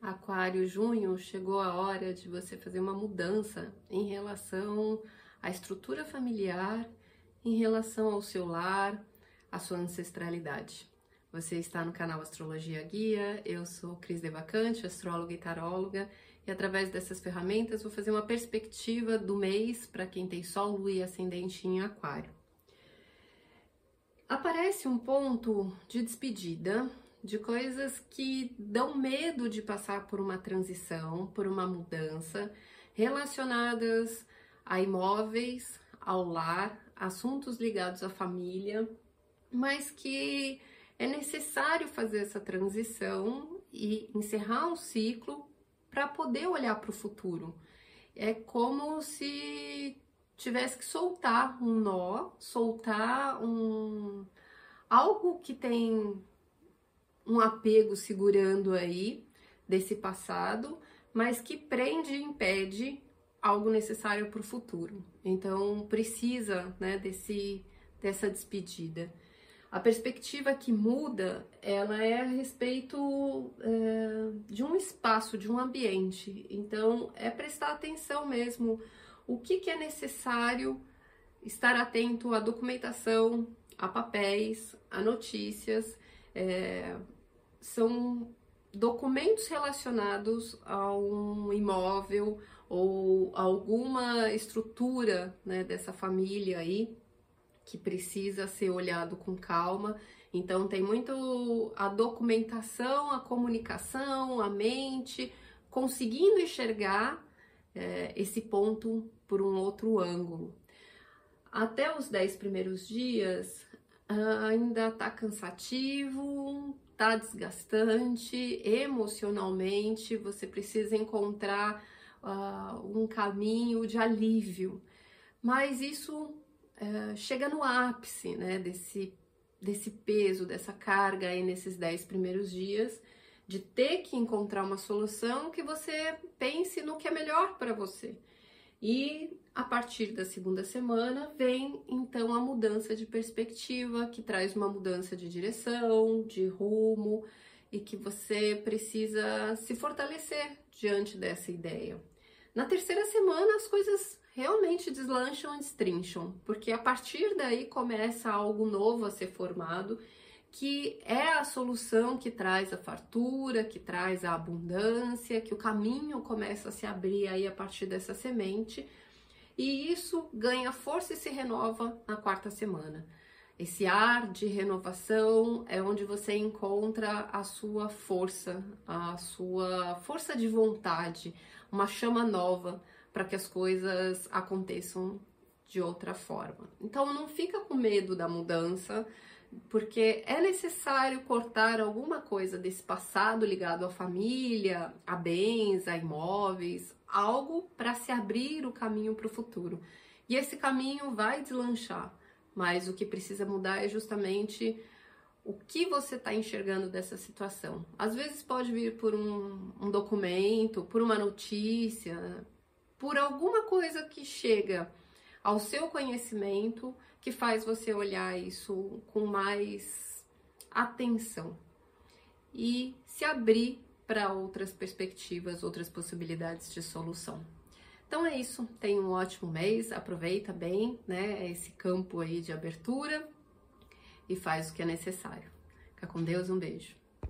Aquário, junho, chegou a hora de você fazer uma mudança em relação à estrutura familiar, em relação ao seu lar, à sua ancestralidade. Você está no canal Astrologia Guia, eu sou Cris Devacante, astróloga e taróloga, e através dessas ferramentas vou fazer uma perspectiva do mês para quem tem Sol, Lua e Ascendente em Aquário. Aparece um ponto de despedida de coisas que dão medo de passar por uma transição, por uma mudança, relacionadas a imóveis, ao lar, assuntos ligados à família, mas que é necessário fazer essa transição e encerrar um ciclo para poder olhar para o futuro. É como se tivesse que soltar um nó, soltar um algo que tem um apego segurando aí desse passado, mas que prende e impede algo necessário para o futuro. Então precisa, né, desse dessa despedida. A perspectiva que muda, ela é a respeito é, de um espaço, de um ambiente. Então é prestar atenção mesmo o que, que é necessário estar atento à documentação, a papéis, a notícias. É, são documentos relacionados a um imóvel ou alguma estrutura né, dessa família aí que precisa ser olhado com calma. Então tem muito a documentação, a comunicação, a mente, conseguindo enxergar é, esse ponto por um outro ângulo. Até os 10 primeiros dias ainda tá cansativo, tá desgastante emocionalmente, você precisa encontrar uh, um caminho de alívio. Mas isso uh, chega no ápice né, desse, desse peso, dessa carga aí nesses dez primeiros dias, de ter que encontrar uma solução que você pense no que é melhor para você. E a partir da segunda semana vem então a mudança de perspectiva, que traz uma mudança de direção, de rumo e que você precisa se fortalecer diante dessa ideia. Na terceira semana as coisas realmente deslancham e destrincham, porque a partir daí começa algo novo a ser formado, que é a solução que traz a fartura, que traz a abundância, que o caminho começa a se abrir aí a partir dessa semente e isso ganha força e se renova na quarta semana. Esse ar de renovação é onde você encontra a sua força, a sua força de vontade, uma chama nova para que as coisas aconteçam de outra forma. Então não fica com medo da mudança, porque é necessário cortar alguma coisa desse passado ligado à família, a bens, a imóveis, algo para se abrir o caminho para o futuro. E esse caminho vai deslanchar, mas o que precisa mudar é justamente o que você está enxergando dessa situação. Às vezes pode vir por um, um documento, por uma notícia, por alguma coisa que chega ao seu conhecimento que faz você olhar isso com mais atenção e se abrir para outras perspectivas, outras possibilidades de solução. Então é isso, tenha um ótimo mês, aproveita bem, né, esse campo aí de abertura e faz o que é necessário. Fica com Deus, um beijo.